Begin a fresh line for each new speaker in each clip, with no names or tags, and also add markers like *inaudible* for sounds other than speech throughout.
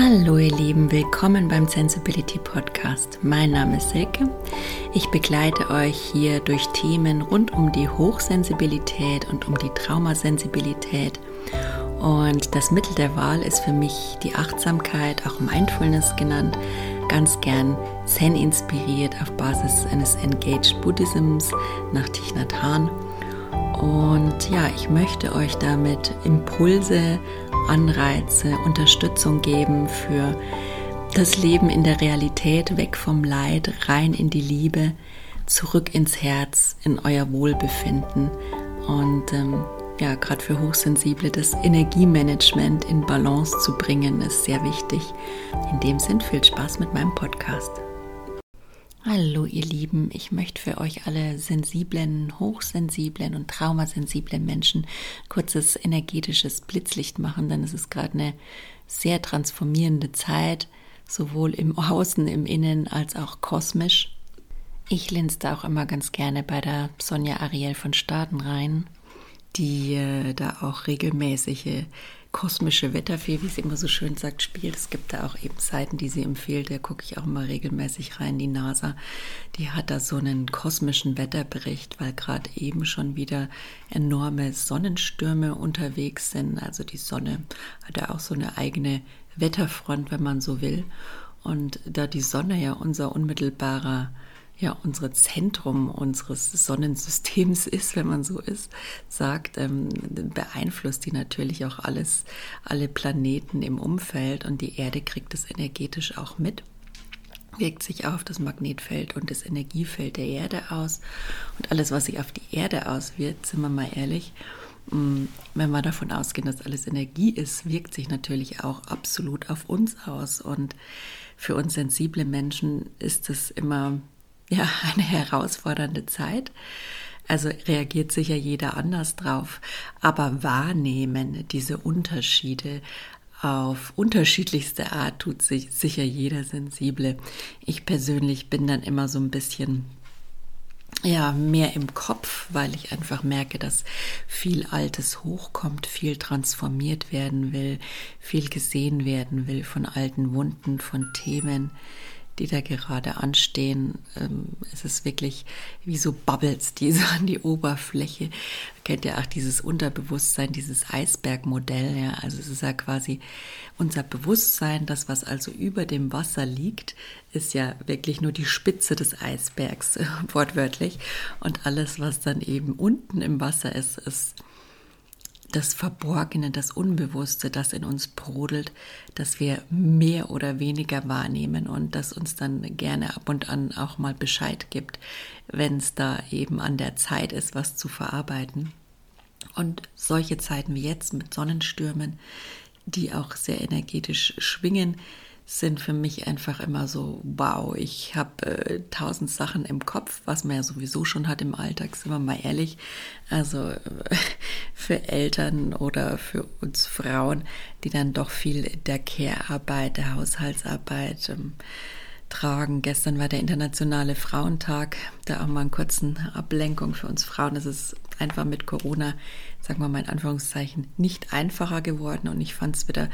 Hallo ihr Lieben, willkommen beim Sensibility Podcast. Mein Name ist Silke. Ich begleite euch hier durch Themen rund um die Hochsensibilität und um die Traumasensibilität. Und das Mittel der Wahl ist für mich die Achtsamkeit, auch Mindfulness genannt, ganz gern Zen inspiriert auf Basis eines Engaged Buddhisms nach Thich Nhat Hanh. Und ja, ich möchte euch damit Impulse, Anreize, Unterstützung geben für das Leben in der Realität, weg vom Leid, rein in die Liebe, zurück ins Herz, in euer Wohlbefinden. Und ähm, ja, gerade für Hochsensible das Energiemanagement in Balance zu bringen, ist sehr wichtig. In dem Sinn viel Spaß mit meinem Podcast. Hallo ihr Lieben, ich möchte für euch alle sensiblen, hochsensiblen und traumasensiblen Menschen kurzes energetisches Blitzlicht machen, denn es ist gerade eine sehr transformierende Zeit, sowohl im Außen, im Innen als auch kosmisch. Ich linste auch immer ganz gerne bei der Sonja Ariel von Staden rein, die äh, da auch regelmäßige kosmische Wetterfee, wie sie immer so schön sagt, spielt. Es gibt da auch eben Seiten, die sie empfiehlt. Da gucke ich auch mal regelmäßig rein. Die NASA, die hat da so einen kosmischen Wetterbericht, weil gerade eben schon wieder enorme Sonnenstürme unterwegs sind. Also die Sonne hat ja auch so eine eigene Wetterfront, wenn man so will. Und da die Sonne ja unser unmittelbarer ja unsere Zentrum unseres Sonnensystems *laughs* ist, wenn man so ist, sagt, ähm, beeinflusst die natürlich auch alles, alle Planeten im Umfeld und die Erde kriegt das energetisch auch mit wirkt sich auf das Magnetfeld und das Energiefeld der Erde aus. Und alles, was sich auf die Erde auswirkt, sind wir mal ehrlich, mm, wenn wir davon ausgehen, dass alles Energie ist, wirkt sich natürlich auch absolut auf uns aus. Und für uns sensible Menschen ist es immer *laughs* ja eine herausfordernde Zeit. Also reagiert sicher jeder anders drauf. Aber wahrnehmen diese Unterschiede auf unterschiedlichste Art tut sich sicher jeder Sensible. Ich persönlich bin dann immer so ein bisschen ja, mehr im Kopf, weil ich einfach merke, dass viel Altes hochkommt, viel transformiert werden will, viel gesehen werden will von alten Wunden, von Themen, die da gerade anstehen. Ähm, es ist wirklich wie so Bubbles, die so an die Oberfläche. Kennt ihr auch dieses Unterbewusstsein, dieses Eisbergmodell? Ja, also es ist ja quasi unser Bewusstsein, das was also über dem Wasser liegt, ist ja wirklich nur die Spitze des Eisbergs, *laughs* wortwörtlich. Und alles, was dann eben unten im Wasser ist, ist das Verborgene, das Unbewusste, das in uns brodelt, das wir mehr oder weniger wahrnehmen und das uns dann gerne ab und an auch mal Bescheid gibt, wenn es da eben an der Zeit ist, was zu verarbeiten. Und solche Zeiten wie jetzt mit Sonnenstürmen, die auch sehr energetisch schwingen, sind für mich einfach immer so, wow, ich habe äh, tausend Sachen im Kopf, was man ja sowieso schon hat im Alltag, sind wir mal ehrlich. Also äh, *laughs* für Eltern oder für uns Frauen, die dann doch viel der Care-Arbeit, der Haushaltsarbeit ähm, tragen. Gestern war der Internationale Frauentag, da auch mal einen kurzen Ablenkung für uns Frauen. Es ist einfach mit Corona, sagen wir mal in Anführungszeichen, nicht einfacher geworden und ich fand es wieder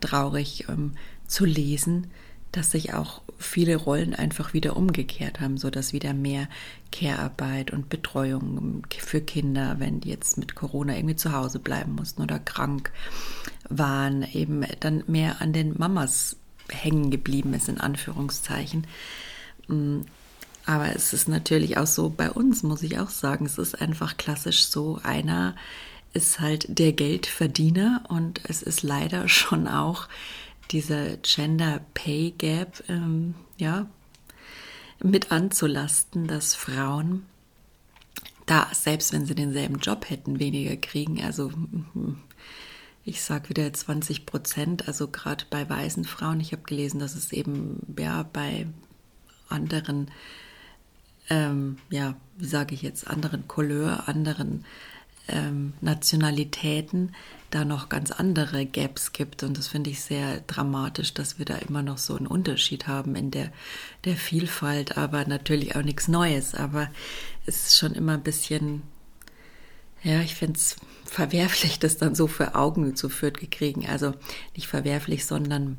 traurig, ähm, zu lesen, dass sich auch viele Rollen einfach wieder umgekehrt haben, so dass wieder mehr Care-Arbeit und Betreuung für Kinder, wenn die jetzt mit Corona irgendwie zu Hause bleiben mussten oder krank waren, eben dann mehr an den Mamas hängen geblieben ist, in Anführungszeichen. Mm, aber es ist natürlich auch so bei uns, muss ich auch sagen, es ist einfach klassisch so, einer ist halt der Geldverdiener und es ist leider *laughs* schon auch dieser Gender Pay Gap ähm, ja, mit anzulasten, dass Frauen da, selbst wenn sie denselben Job hätten, weniger kriegen. Also ich sage wieder 20 Prozent, also gerade bei weißen Frauen. Ich habe gelesen, dass es eben ja bei anderen, ähm, ja, wie sage ich jetzt, anderen Couleur, anderen ähm, Nationalitäten da noch ganz andere Gaps gibt. Und das finde ich sehr dramatisch, dass wir da immer noch so einen Unterschied haben in der, der Vielfalt, aber natürlich auch nichts Neues. Aber es ist schon immer ein bisschen, ja, ich finde es verwerflich, *laughs* das dann so für Augen zu führt gekriegen. Also nicht verwerflich, sondern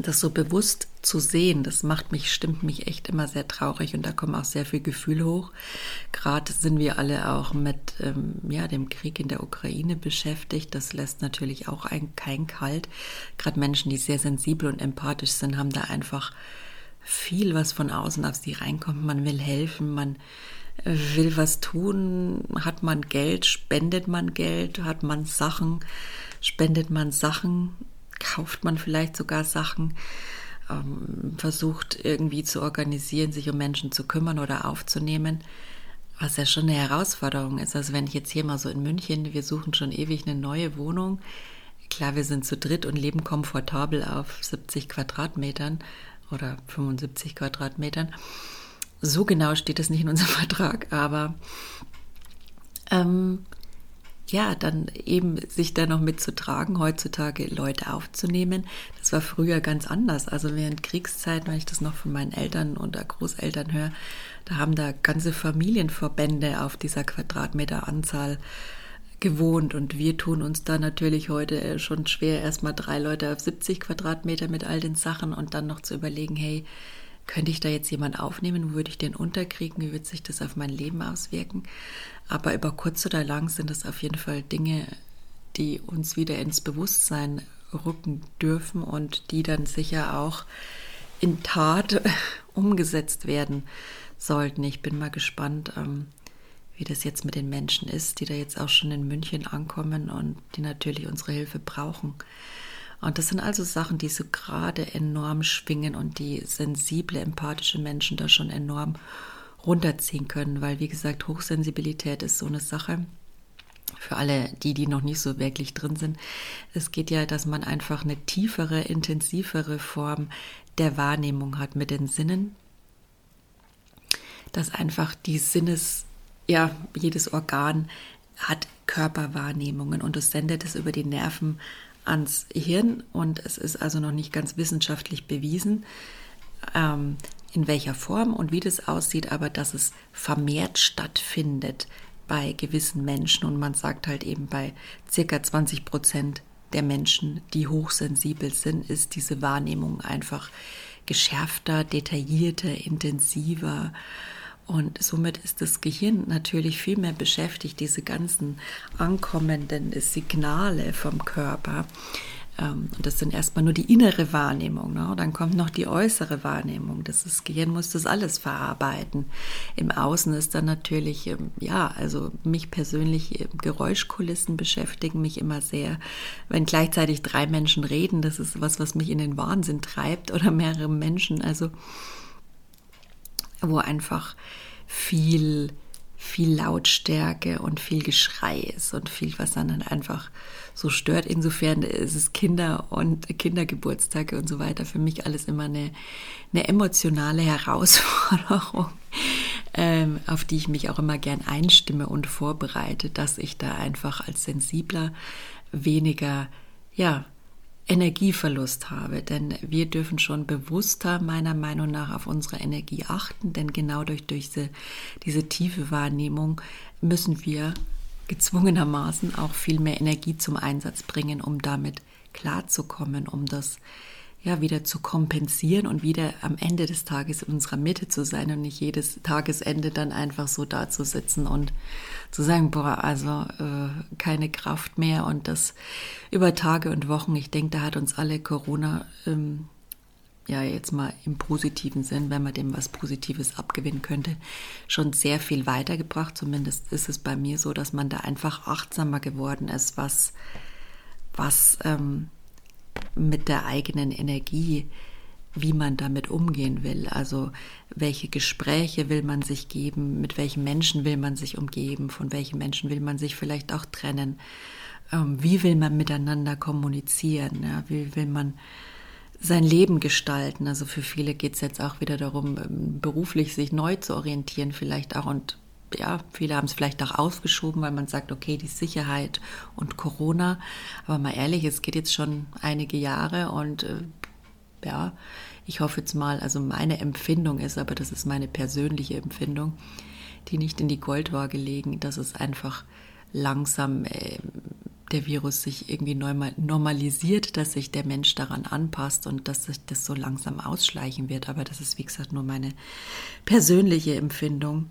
das so bewusst zu sehen, das macht mich, stimmt mich echt immer sehr traurig und da kommen auch sehr viel Gefühl hoch. Gerade sind wir alle auch mit ähm, ja, dem Krieg in der Ukraine beschäftigt. Das lässt natürlich auch ein, kein Kalt. Gerade Menschen, die sehr sensibel und empathisch sind, haben da einfach viel, was von außen auf sie reinkommt. Man will helfen, man will was tun, hat man Geld, spendet man Geld, hat man Sachen, spendet man Sachen kauft man vielleicht sogar Sachen, ähm, versucht irgendwie zu organisieren, sich um Menschen zu kümmern oder aufzunehmen, was ja schon eine Herausforderung ist. Also wenn ich jetzt hier mal so in München, wir suchen schon ewig eine neue Wohnung. Klar, wir sind zu dritt und leben komfortabel auf 70 Quadratmetern oder 75 Quadratmetern. So genau steht es nicht in unserem *laughs* Vertrag, aber ähm, ja, dann eben sich da noch mitzutragen, heutzutage Leute aufzunehmen. Das war früher ganz anders. Also während Kriegszeit, wenn ich das noch von meinen Eltern oder Großeltern höre, da haben da ganze Familienverbände auf dieser Quadratmeteranzahl gewohnt und wir tun uns da natürlich heute schon schwer, erstmal drei Leute auf 70 Quadratmeter mit all den Sachen und dann noch zu überlegen, hey, könnte ich da jetzt jemand aufnehmen? Wo würde ich den unterkriegen? Wie wird sich das auf mein Leben auswirken? Aber über kurz oder lang sind das auf jeden Fall Dinge, die uns wieder ins Bewusstsein rücken dürfen und die dann sicher auch in Tat *laughs* umgesetzt werden sollten. Ich bin mal gespannt, ähm, wie das jetzt mit den Menschen ist, die da jetzt auch schon in München ankommen und die natürlich unsere Hilfe brauchen. Und das sind also Sachen, die so gerade enorm schwingen und die sensible, empathische Menschen da schon enorm runterziehen können, weil wie gesagt, Hochsensibilität ist so eine Sache. Für alle, die, die noch nicht so wirklich drin sind. Es geht ja, dass man einfach eine tiefere, intensivere Form der Wahrnehmung hat mit den Sinnen. Dass einfach die Sinnes, ja, jedes Organ hat Körperwahrnehmungen und es sendet es über die Nerven ans Hirn und es ist also noch nicht ganz wissenschaftlich bewiesen, ähm, in welcher Form und wie das aussieht, aber dass es vermehrt stattfindet bei gewissen Menschen. Und man sagt halt eben bei circa 20 Prozent der Menschen, die hochsensibel sind, ist diese Wahrnehmung einfach geschärfter, detaillierter, intensiver und somit ist das Gehirn natürlich viel mehr beschäftigt, diese ganzen ankommenden Signale vom Körper. Ähm, und das sind erstmal nur die innere Wahrnehmung. Ne? Dann kommt noch die äußere Wahrnehmung. Das, das Gehirn muss das alles verarbeiten. Im Außen ist dann natürlich, ähm, ja, also mich persönlich, äh, Geräuschkulissen beschäftigen mich immer sehr. Wenn gleichzeitig drei Menschen reden, das ist was, was mich in den Wahnsinn treibt oder mehrere Menschen. Also wo einfach viel, viel Lautstärke und viel Geschrei ist und viel, was dann einfach so stört. Insofern ist es Kinder und Kindergeburtstage und so weiter für mich alles immer eine, eine emotionale Herausforderung, ähm, auf die ich mich auch immer gern einstimme und vorbereite, dass ich da einfach als sensibler weniger, ja, Energieverlust habe. Denn wir dürfen schon bewusster meiner Meinung nach auf unsere Energie achten, denn genau durch, durch diese, diese tiefe Wahrnehmung müssen wir gezwungenermaßen auch viel mehr Energie zum Einsatz bringen, um damit klarzukommen, um das ja wieder zu kompensieren und wieder am Ende des Tages in unserer Mitte zu sein und nicht jedes Tagesende dann einfach so da zu sitzen und zu sagen, boah, also äh, keine Kraft mehr und das über Tage und Wochen. Ich denke, da hat uns alle Corona ähm, ja jetzt mal im positiven Sinn, wenn man dem was Positives abgewinnen könnte, schon sehr viel weitergebracht. Zumindest ist es bei mir so, dass man da einfach achtsamer geworden ist, was was ähm, mit der eigenen Energie, wie man damit umgehen will. Also welche Gespräche will man sich geben, mit welchen Menschen will man sich umgeben, von welchen Menschen will man sich vielleicht auch trennen, ähm, wie will man miteinander kommunizieren, wie will man sein Leben gestalten. Also für viele geht es jetzt auch wieder darum, ähm, beruflich sich neu zu orientieren, vielleicht auch und ja, viele haben es vielleicht auch aufgeschoben, weil man sagt, okay, die Sicherheit und Corona. Aber mal ehrlich, es geht jetzt schon einige Jahre und äh, ja, ich hoffe jetzt mal, also meine Empfindung ist, aber das ist meine persönliche Empfindung, die nicht in die Goldwaage legen, dass es einfach langsam äh, der Virus sich irgendwie normalisiert, dass sich der Mensch daran anpasst und dass sich das so langsam ausschleichen wird. Aber das ist, wie gesagt, nur meine persönliche Empfindung.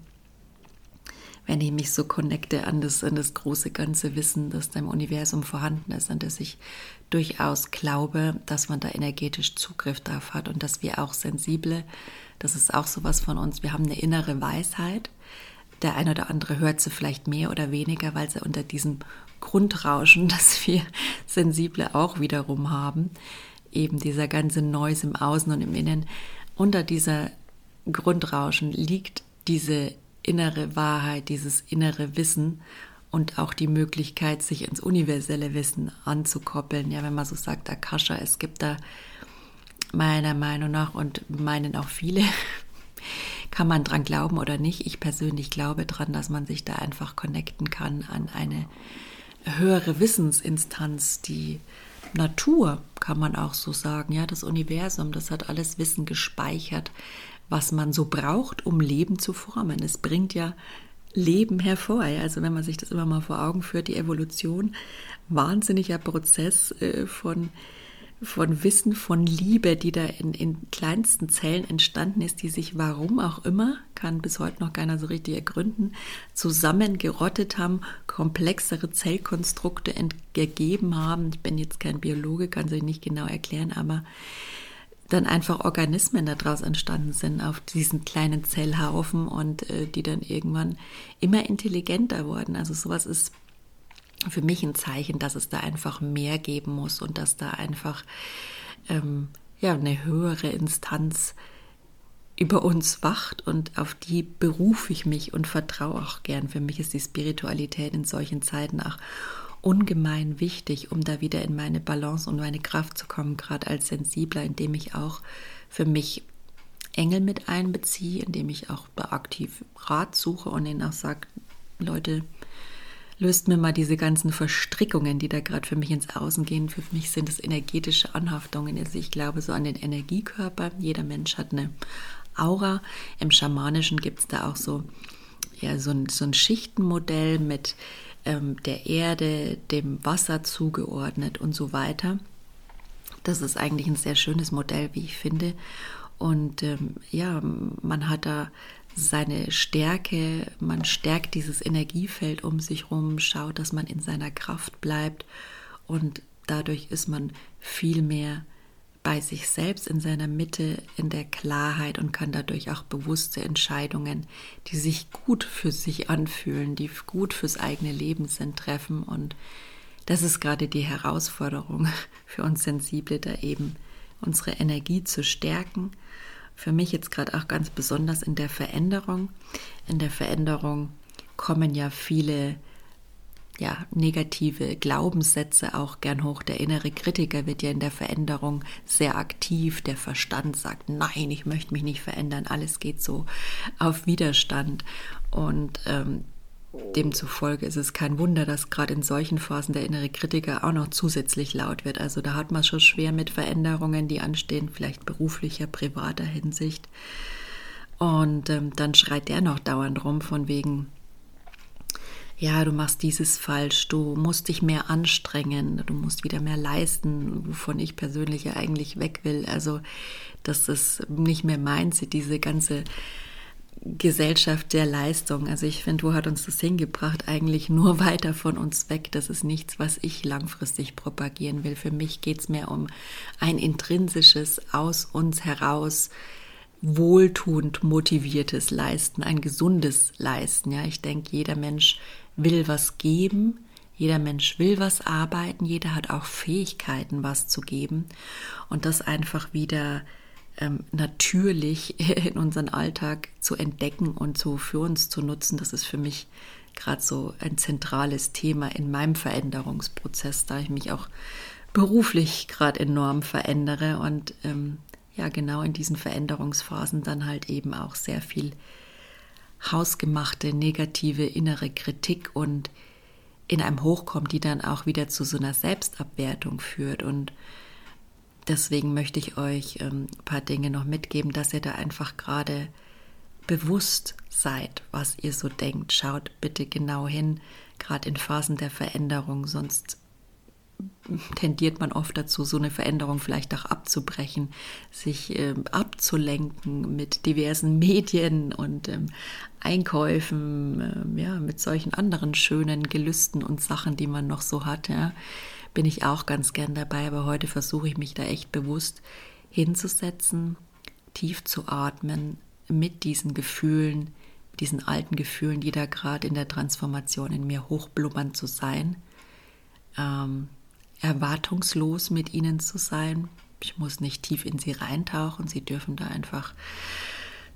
Wenn ich mich so connecte an das, an das große ganze Wissen, das da im Universum vorhanden ist und dass ich durchaus glaube, dass man da energetisch Zugriff drauf hat und dass wir auch sensible, das ist auch sowas von uns, wir haben eine innere Weisheit. Der eine oder andere hört sie vielleicht mehr oder weniger, weil sie unter diesem Grundrauschen, *laughs* das wir Sensible auch wiederum haben, eben dieser ganze Noise im Außen und im Innen, unter dieser Grundrauschen liegt diese innere Wahrheit, dieses innere Wissen und auch die Möglichkeit, sich ins universelle Wissen anzukoppeln. Ja, wenn man so sagt, Akasha, es gibt da meiner Meinung nach und meinen auch viele, *laughs* kann man dran glauben oder nicht. Ich persönlich glaube dran, dass man sich da einfach connecten kann an eine höhere Wissensinstanz, die Natur, kann man auch so sagen, ja, das Universum, das hat alles Wissen gespeichert, was man so braucht, um Leben zu formen. Es bringt ja Leben hervor. Also wenn man sich das immer mal vor Augen führt, die Evolution, wahnsinniger Prozess äh, von von Wissen, von Liebe, die da in, in kleinsten Zellen entstanden ist, die sich warum auch immer, kann bis heute noch keiner so richtig ergründen, zusammengerottet haben, komplexere Zellkonstrukte gegeben haben. Ich bin jetzt kein Biologe, kann sich nicht genau erklären, aber dann einfach Organismen daraus entstanden sind auf diesen kleinen Zellhaufen und äh, die dann irgendwann immer intelligenter wurden. Also sowas ist für mich ein Zeichen, dass es da einfach mehr geben muss und dass da einfach ähm, ja, eine höhere Instanz über uns wacht und auf die berufe ich mich und vertraue auch gern. Für mich ist die Spiritualität in solchen Zeiten auch ungemein wichtig, um da wieder in meine Balance und meine Kraft zu kommen, gerade als Sensibler, indem ich auch für mich Engel mit einbeziehe, indem ich auch aktiv Rat suche und ihnen auch sage, Leute, löst mir mal diese ganzen Verstrickungen, die da gerade für mich ins Außen gehen. Für mich sind es energetische Anhaftungen. Also ich glaube so an den Energiekörper. Jeder Mensch hat eine Aura. Im Schamanischen gibt es da auch so, ja, so, ein, so ein Schichtenmodell mit ähm, der Erde, dem Wasser zugeordnet und so weiter. Das ist eigentlich ein sehr schönes Modell, wie ich finde. Und ähm, ja, man hat da seine Stärke, man stärkt dieses Energiefeld um sich herum, schaut, dass man in seiner Kraft bleibt und dadurch ist man viel mehr bei sich selbst in seiner Mitte, in der Klarheit und kann dadurch auch bewusste Entscheidungen, die sich gut für sich anfühlen, die gut fürs eigene Leben sind, treffen. Und das ist gerade die Herausforderung *laughs* für uns Sensible, da eben unsere Energie zu stärken für mich jetzt gerade auch ganz besonders in der Veränderung. In der Veränderung kommen ja viele ja, negative Glaubenssätze auch gern hoch. Der innere Kritiker wird ja in der Veränderung sehr aktiv. Der Verstand sagt, nein, ich möchte mich nicht verändern. Alles geht so auf Widerstand. Und ähm, Demzufolge ist es kein Wunder, dass gerade in solchen Phasen der innere Kritiker auch noch zusätzlich laut wird. Also da hat man schon schwer mit Veränderungen, die anstehen, vielleicht beruflicher, privater Hinsicht. Und ähm, dann schreit der noch dauernd rum von wegen, ja, du machst dieses falsch, du musst dich mehr anstrengen, du musst wieder mehr leisten, wovon ich persönlich ja eigentlich weg will. Also das ist nicht mehr meins, diese ganze Gesellschaft der Leistung. Also ich finde, wo hat uns das hingebracht? Eigentlich nur *laughs* weiter von uns weg. Das ist nichts, was ich langfristig propagieren will. Für mich geht es mehr um ein intrinsisches, aus uns heraus wohltuend motiviertes Leisten, ein gesundes Leisten. Ja, ich denke, jeder Mensch will was geben. Jeder Mensch will was arbeiten, jeder hat auch Fähigkeiten, was zu geben und das einfach wieder ähm, natürlich *laughs* in unseren Alltag zu entdecken und so für uns zu nutzen, das ist für mich gerade so ein zentrales Thema in meinem Veränderungsprozess, da ich mich auch beruflich gerade enorm verändere und ähm, ja genau in diesen Veränderungsphasen dann halt eben auch sehr viel hausgemachte negative innere Kritik und in einem hochkommt, die dann auch wieder zu so einer Selbstabwertung führt und deswegen möchte ich euch ähm, ein paar Dinge noch mitgeben, dass ihr da einfach gerade bewusst seid, was ihr so denkt. Schaut bitte genau hin, gerade in Phasen der Veränderung, sonst tendiert man oft dazu, so eine Veränderung vielleicht auch abzubrechen, sich äh, abzulenken mit diversen *laughs* Medien und ähm, Einkäufen, äh, ja, mit solchen anderen schönen Gelüsten und Sachen, die man noch so hat, ja, bin ich auch ganz gern dabei, aber heute versuche ich mich da echt bewusst hinzusetzen, tief zu atmen, mit diesen Gefühlen, diesen alten Gefühlen, die da gerade in der Transformation in mir hochblubbern zu sein. Erwartungslos mit ihnen zu sein. Ich muss nicht tief in sie reintauchen, sie dürfen da einfach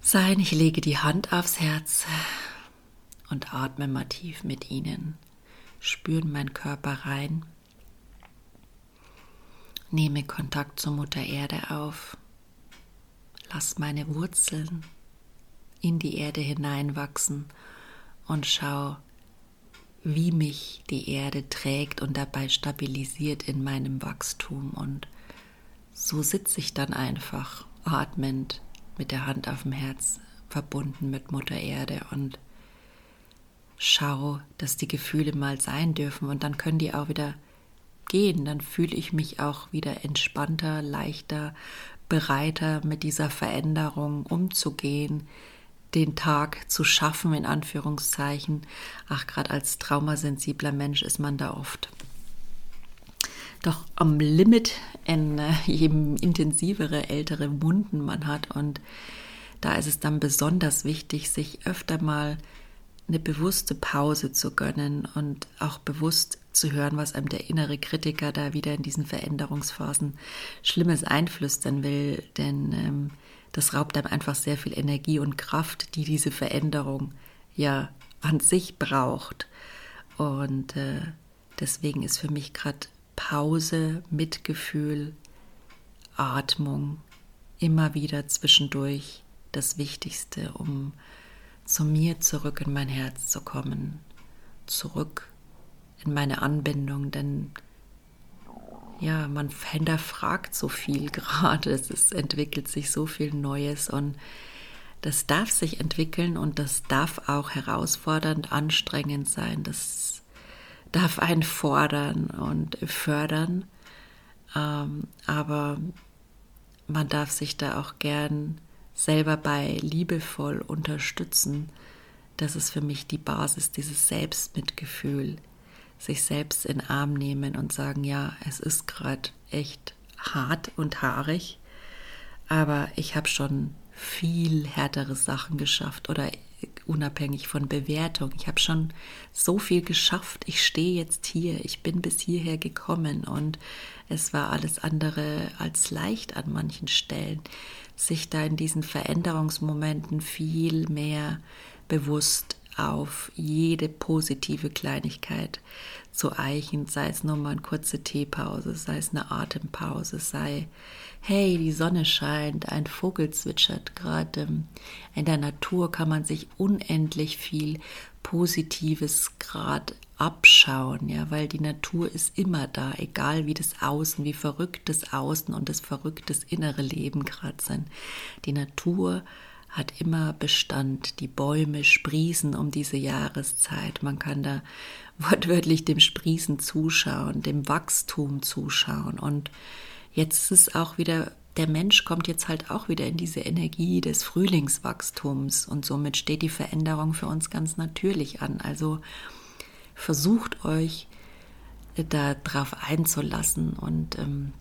sein. Ich lege die Hand aufs Herz und atme mal tief mit ihnen. Spüren meinen Körper rein. Nehme Kontakt zur Mutter Erde auf. Lass meine Wurzeln in die Erde hineinwachsen und schau, wie mich die Erde trägt und dabei stabilisiert in meinem Wachstum. Und so sitze ich dann einfach atmend mit der Hand auf dem Herz, verbunden mit Mutter Erde und schau, dass die Gefühle mal sein dürfen und dann können die auch wieder gehen. Dann fühle ich mich auch wieder entspannter, leichter, bereiter mit dieser Veränderung umzugehen, den Tag zu schaffen, in Anführungszeichen. Ach, gerade als traumasensibler Mensch ist man da oft doch am Limit, in, äh, je intensivere ältere Wunden man hat. Und da ist es dann besonders wichtig, sich öfter mal eine bewusste Pause zu gönnen und auch bewusst zu hören, was einem der innere Kritiker da wieder in diesen Veränderungsphasen Schlimmes einflüstern will. Denn ähm, das raubt einem einfach sehr viel Energie und Kraft, die diese Veränderung ja an sich braucht. Und äh, deswegen ist für mich gerade Pause, Mitgefühl, Atmung immer wieder zwischendurch das Wichtigste, um zu mir zurück in mein Herz zu kommen, zurück in meine Anbindung, denn ja, man hinterfragt so viel *laughs* gerade, es entwickelt sich so viel Neues und das darf sich entwickeln und das darf auch herausfordernd, anstrengend sein, das darf einen fordern und fördern, ähm, aber man darf sich da auch gern selber bei liebevoll unterstützen. Das ist für mich die Basis, dieses Selbstmitgefühl, sich selbst in den Arm nehmen und sagen, ja, es ist gerade echt hart und haarig, aber ich habe schon viel härtere Sachen geschafft oder unabhängig von Bewertung. Ich habe schon so viel geschafft. Ich stehe jetzt hier. Ich bin bis hierher gekommen und es war alles andere als leicht an manchen Stellen, sich da in diesen Veränderungsmomenten viel mehr bewusst auf jede positive Kleinigkeit zu eichen, sei es nur mal eine kurze Teepause, sei es eine Atempause, sei, hey, die Sonne scheint, ein Vogel zwitschert gerade. In der Natur kann man sich unendlich viel Positives gerade abschauen, ja, weil die Natur ist immer da, egal wie das Außen, wie verrückt das Außen und das verrücktes innere Leben gerade sind. Die Natur hat immer Bestand. Die Bäume sprießen um diese Jahreszeit. Man kann da wortwörtlich dem Sprießen zuschauen, dem Wachstum zuschauen. Und jetzt ist auch wieder, der Mensch kommt jetzt halt auch wieder in diese Energie des Frühlingswachstums und somit steht die Veränderung für uns ganz natürlich an. Also versucht euch da drauf einzulassen und ähm,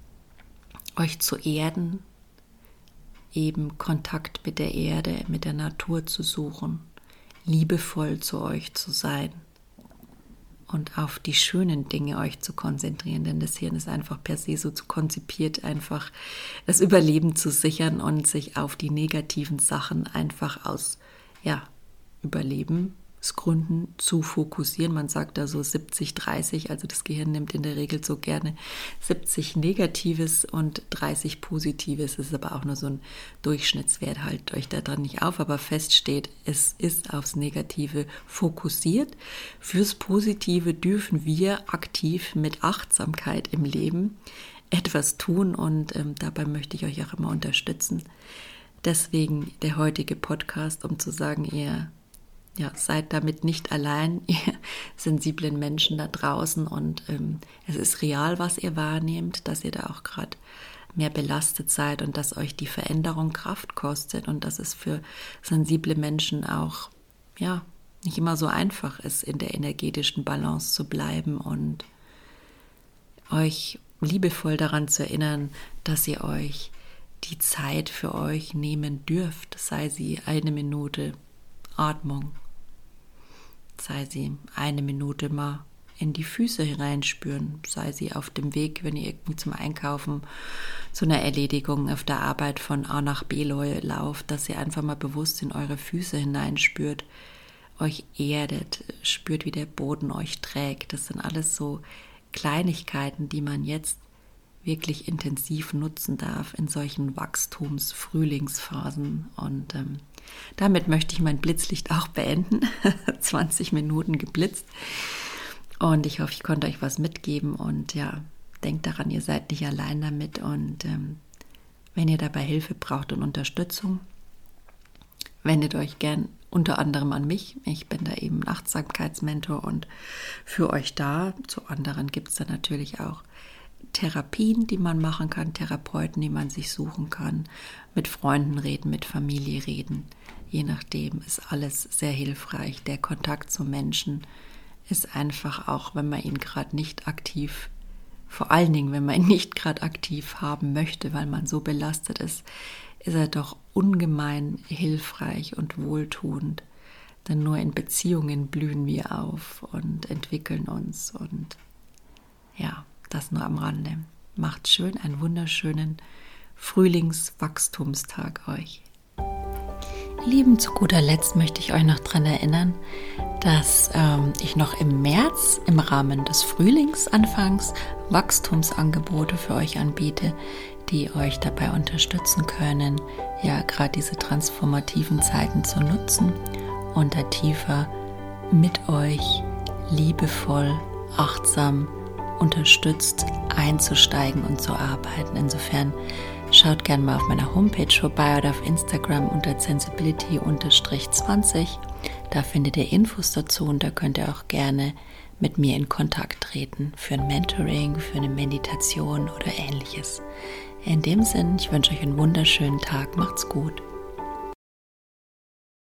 euch zu erden, eben Kontakt mit der Erde, mit der Natur zu suchen, liebevoll zu euch zu sein und auf die schönen Dinge euch zu konzentrieren, denn das Hirn ist einfach per se so konzipiert, einfach das Überleben zu sichern und sich auf die negativen Sachen einfach aus ja, Überleben Gründen zu fokussieren. Man sagt da so 70, 30, also das Gehirn nimmt in der Regel so gerne 70 Negatives und 30 Positives. Das ist aber auch nur so ein Durchschnittswert. Halt euch da dran nicht auf, aber fest steht, es ist aufs Negative fokussiert. Fürs Positive dürfen wir aktiv mit Achtsamkeit im Leben etwas tun und ähm, dabei möchte ich euch auch immer unterstützen. Deswegen der heutige Podcast, um zu sagen, ihr ja, seid damit nicht allein, *laughs* ihr sensiblen Menschen da draußen. Und ähm, es ist real, was ihr wahrnehmt, dass ihr da auch gerade mehr belastet seid und dass euch die Veränderung Kraft kostet und dass es für sensible Menschen auch, ja, nicht immer so einfach ist, in der energetischen Balance zu bleiben und euch liebevoll daran zu erinnern, dass ihr euch die Zeit für euch nehmen dürft, sei sie eine Minute Atmung, sei sie eine Minute mal in die Füße hineinspüren, sei sie auf dem Weg, wenn ihr irgendwie zum Einkaufen zu einer Erledigung auf der Arbeit von A nach B lauft, dass ihr einfach mal bewusst in eure Füße hineinspürt, euch erdet, spürt, wie der Boden euch trägt. Das sind alles so Kleinigkeiten, die man jetzt wirklich intensiv nutzen darf in solchen Wachstums-Frühlingsphasen. Und ähm, damit möchte ich mein Blitzlicht auch beenden. *laughs* 20 Minuten geblitzt. Und ich hoffe, ich konnte euch was mitgeben. Und ja, denkt daran, ihr seid nicht allein damit. Und ähm, wenn ihr dabei Hilfe braucht und Unterstützung, wendet euch gern unter anderem an mich. Ich bin da eben Achtsamkeitsmentor und für euch da. Zu anderen gibt es da natürlich auch Therapien, die man machen kann, Therapeuten, die man sich suchen kann, mit Freunden reden, mit Familie reden. Je nachdem ist alles sehr hilfreich. Der Kontakt zu Menschen ist einfach auch, wenn man ihn gerade nicht aktiv, vor allen Dingen, wenn man ihn nicht gerade aktiv haben möchte, weil man so belastet ist, ist er doch ungemein hilfreich und wohltuend. Denn nur in Beziehungen blühen wir auf und entwickeln uns. Und ja, das nur am Rande. Macht schön einen wunderschönen Frühlingswachstumstag euch. Lieben, zu guter Letzt möchte ich euch noch daran erinnern, dass ähm, ich noch im März im Rahmen des Frühlingsanfangs Wachstumsangebote für euch anbiete, die euch dabei unterstützen können, ja gerade diese transformativen Zeiten zu nutzen und da tiefer mit euch liebevoll, achtsam, unterstützt einzusteigen und zu arbeiten. Insofern schaut gerne mal auf meiner Homepage vorbei oder auf Instagram unter sensibility-20. Da findet ihr Infos dazu und da könnt ihr auch gerne mit mir in Kontakt treten für ein Mentoring, für eine Meditation oder ähnliches. In dem Sinn, ich wünsche euch einen wunderschönen Tag. Macht's gut.